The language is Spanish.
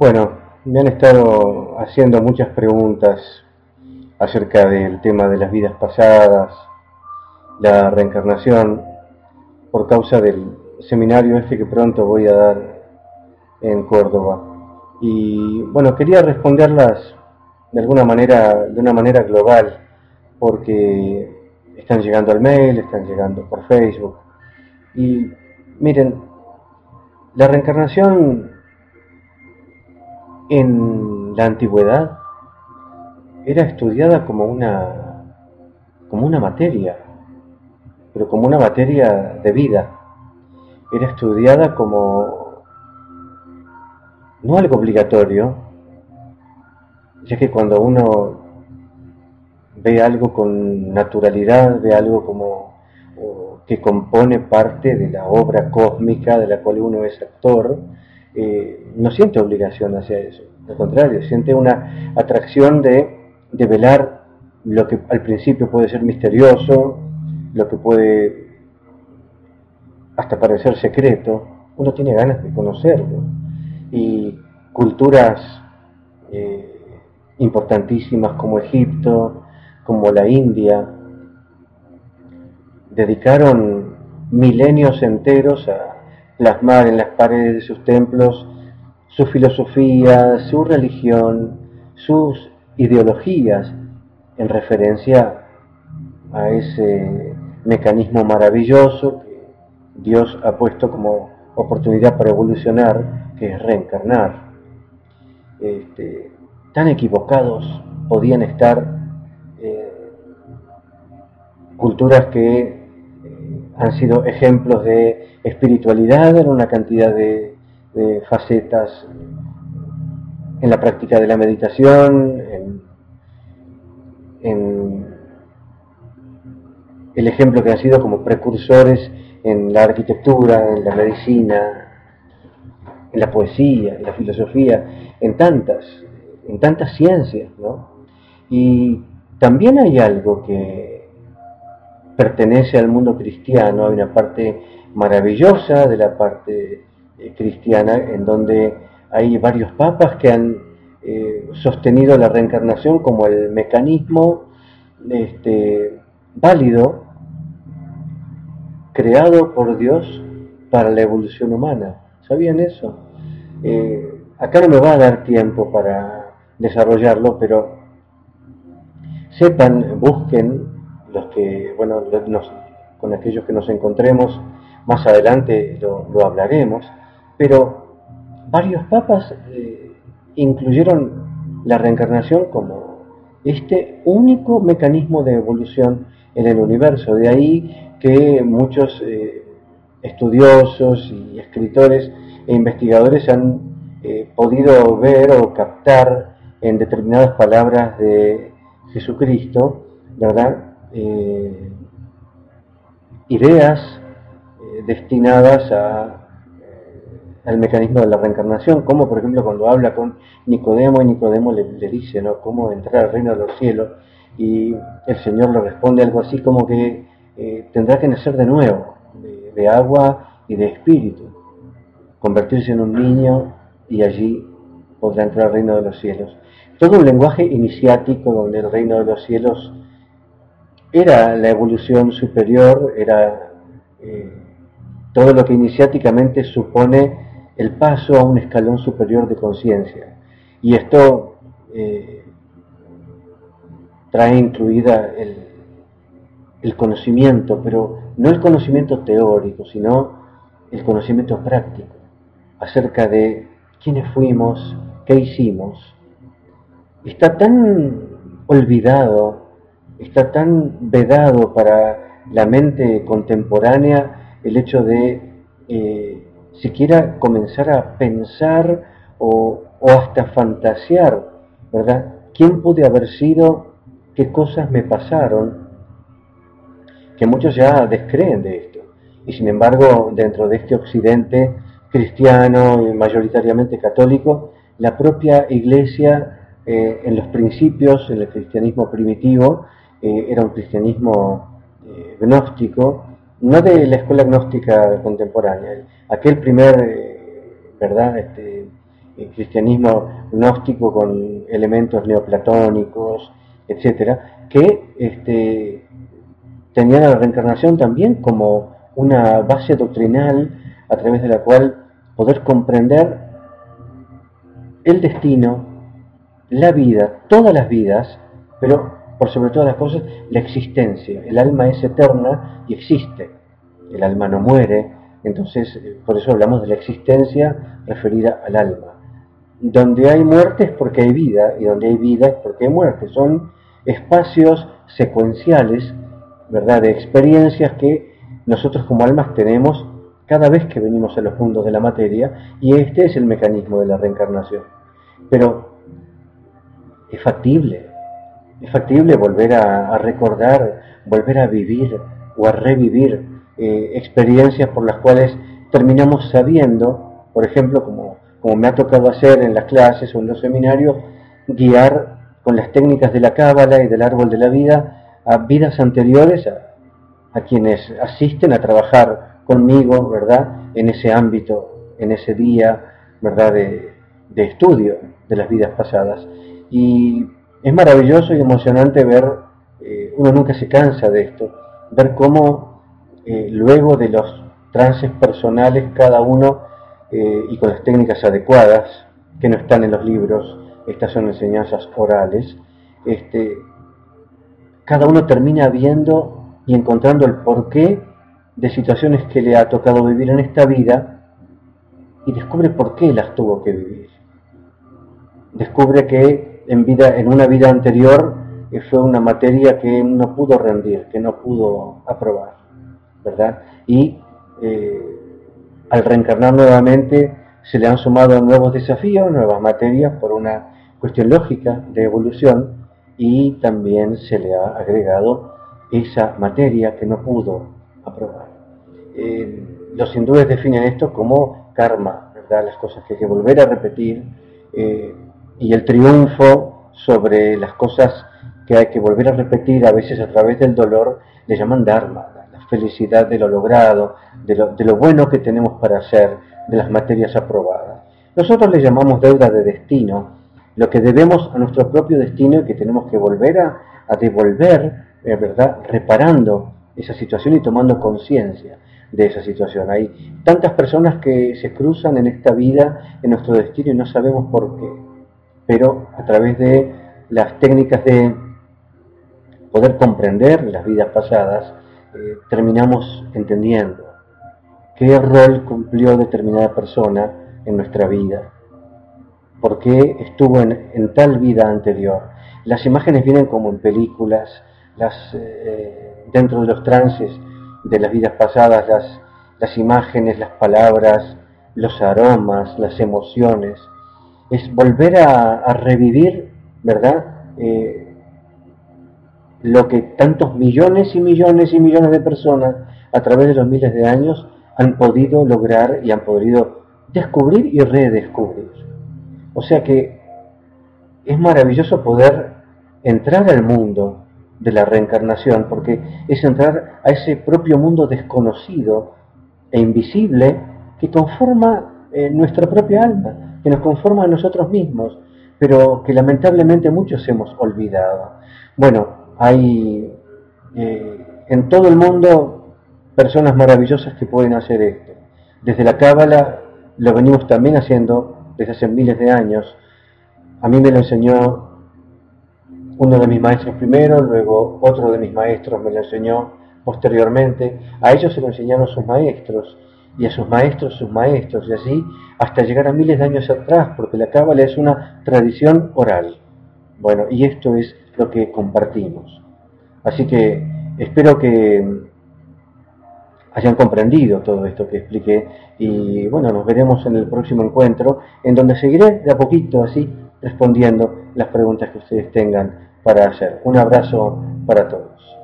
Bueno, me han estado haciendo muchas preguntas acerca del tema de las vidas pasadas, la reencarnación, por causa del seminario este que pronto voy a dar en Córdoba. Y bueno, quería responderlas de alguna manera, de una manera global, porque están llegando al mail, están llegando por Facebook. Y miren, la reencarnación en la antigüedad era estudiada como una, como una materia, pero como una materia de vida. Era estudiada como no algo obligatorio, ya que cuando uno ve algo con naturalidad, ve algo como que compone parte de la obra cósmica de la cual uno es actor, eh, no siente obligación hacia eso. Al contrario, siente una atracción de, de velar lo que al principio puede ser misterioso, lo que puede hasta parecer secreto, uno tiene ganas de conocerlo. Y culturas eh, importantísimas como Egipto, como la India, dedicaron milenios enteros a plasmar en las paredes de sus templos su filosofía, su religión, sus ideologías en referencia a ese mecanismo maravilloso que Dios ha puesto como oportunidad para evolucionar, que es reencarnar. Este, tan equivocados podían estar eh, culturas que han sido ejemplos de espiritualidad en una cantidad de, facetas en la práctica de la meditación, en el ejemplo que han sido como precursores en la arquitectura, en la medicina, en la poesía, en la filosofía, en tantas, en tantas ciencias, ¿no? Y también hay algo que pertenece al mundo cristiano, hay una parte maravillosa de la parte eh, cristiana en donde hay varios papas que han eh, sostenido la reencarnación como el mecanismo este, válido creado por Dios para la evolución humana. ¿Sabían eso? Eh, acá no me va a dar tiempo para desarrollarlo, pero sepan, busquen los que, bueno, con aquellos que nos encontremos, más adelante lo, hablaremos, pero varios papas eh, incluyeron la reencarnación como este único mecanismo de evolución en el universo. De ahí que muchos eh, estudiosos y escritores e investigadores han eh, podido ver o captar en determinadas palabras de Jesucristo, ¿verdad? Eh, ideas destinadas a, al mecanismo de la reencarnación, como por ejemplo cuando habla con Nicodemo y Nicodemo le, dice, ¿no? ¿Cómo entrar al reino de los cielos? Y el Señor le responde algo así como que eh, tendrá que nacer de nuevo, de, agua y de espíritu, convertirse en un niño y allí podrá entrar al reino de los cielos. Todo un lenguaje iniciático donde el reino de los cielos era la evolución superior, era eh, todo lo que iniciáticamente supone el paso a un escalón superior de conciencia. Y esto eh, trae incluida el, el conocimiento, pero no el conocimiento teórico, sino el conocimiento práctico acerca de quiénes fuimos, qué hicimos. Está tan olvidado, está tan vedado para la mente contemporánea el hecho de eh, siquiera comenzar a pensar o, o hasta fantasear, ¿verdad? ¿Quién pude haber sido? ¿Qué cosas me pasaron? que muchos ya descreen de esto. Y sin embargo, dentro de este occidente cristiano y mayoritariamente católico, la propia iglesia eh, en los principios, en el cristianismo primitivo, eh, era un cristianismo eh, gnóstico, no de la escuela gnóstica contemporánea, aquel primer, ¿verdad?, este, cristianismo gnóstico con elementos neoplatónicos, etcétera, que este, tenían a la reencarnación también como una base doctrinal a través de la cual poder comprender el destino, la vida, todas las vidas, pero por sobre todas las cosas, la existencia. El alma es eterna y existe. El alma no muere, entonces por eso hablamos de la existencia referida al alma. Donde hay muerte es porque hay vida, y donde hay vida es porque hay muerte. Son espacios secuenciales, ¿verdad?, de experiencias que nosotros como almas tenemos cada vez que venimos a los mundos de la materia, y este es el mecanismo de la reencarnación. Pero es factible, es factible volver a, recordar, volver a vivir o a revivir eh, experiencias por las cuales terminamos sabiendo, por ejemplo, como, como me ha tocado hacer en las clases o en los seminarios, guiar con las técnicas de la cábala y del árbol de la vida a vidas anteriores a, a quienes asisten a trabajar conmigo, ¿verdad? En ese ámbito, en ese día, ¿verdad? De, estudio de las vidas pasadas. Y es maravilloso y emocionante ver, eh, uno nunca se cansa de esto, ver cómo eh, luego de los trances personales cada uno eh, y con las técnicas adecuadas, que no están en los libros, estas son enseñanzas orales, este, cada uno termina viendo y encontrando el porqué de situaciones que le ha tocado vivir en esta vida y descubre por qué las tuvo que vivir. Descubre que en, vida, en una vida anterior eh, fue una materia que no pudo rendir, que no pudo aprobar, ¿verdad? Y eh, al reencarnar nuevamente se le han sumado nuevos desafíos, nuevas materias por una cuestión lógica de evolución y también se le ha agregado esa materia que no pudo aprobar. Eh, los hindúes definen esto como karma, ¿verdad? las cosas que hay que volver a repetir y el triunfo sobre las cosas que hay que volver a repetir a veces a través del dolor le llaman dharma, la felicidad de lo logrado, de lo, bueno que tenemos para hacer, de las materias aprobadas. Nosotros le llamamos deuda de destino, lo que debemos a nuestro propio destino y que tenemos que volver a, a devolver, eh, ¿verdad? Reparando esa situación y tomando conciencia de esa situación. Hay tantas personas que se cruzan en esta vida, en nuestro destino, y no sabemos por qué. Pero a través de las técnicas de poder comprender las vidas pasadas, eh, terminamos entendiendo qué rol cumplió determinada persona en nuestra vida, por qué estuvo en, tal vida anterior. Las imágenes vienen como en películas, las, eh, dentro de los trances de las vidas pasadas, las, las imágenes, las palabras, los aromas, las emociones. Es volver a, revivir, ¿verdad? Eh, lo que tantos millones y millones y millones de personas a través de los miles de años han podido lograr y han podido descubrir y redescubrir. O sea que es maravilloso poder entrar al mundo de la reencarnación, porque es entrar a ese propio mundo desconocido e invisible que conforma eh, nuestra propia alma, que nos conforma a nosotros mismos, pero que lamentablemente muchos hemos olvidado. Bueno, hay eh, en todo el mundo personas maravillosas que pueden hacer esto. Desde la Cábala lo venimos también haciendo desde hace miles de años. A mí me lo enseñó uno de mis maestros primero, luego otro de mis maestros me lo enseñó posteriormente, a ellos se lo enseñaron sus maestros, y a sus maestros sus maestros, y así hasta llegar a miles de años atrás, porque la cábala es una tradición oral. Bueno, y esto es lo que compartimos. Así que espero que hayan comprendido todo esto que expliqué y bueno, nos veremos en el próximo encuentro en donde seguiré de a poquito así respondiendo las preguntas que ustedes tengan para hacer. Un abrazo para todos.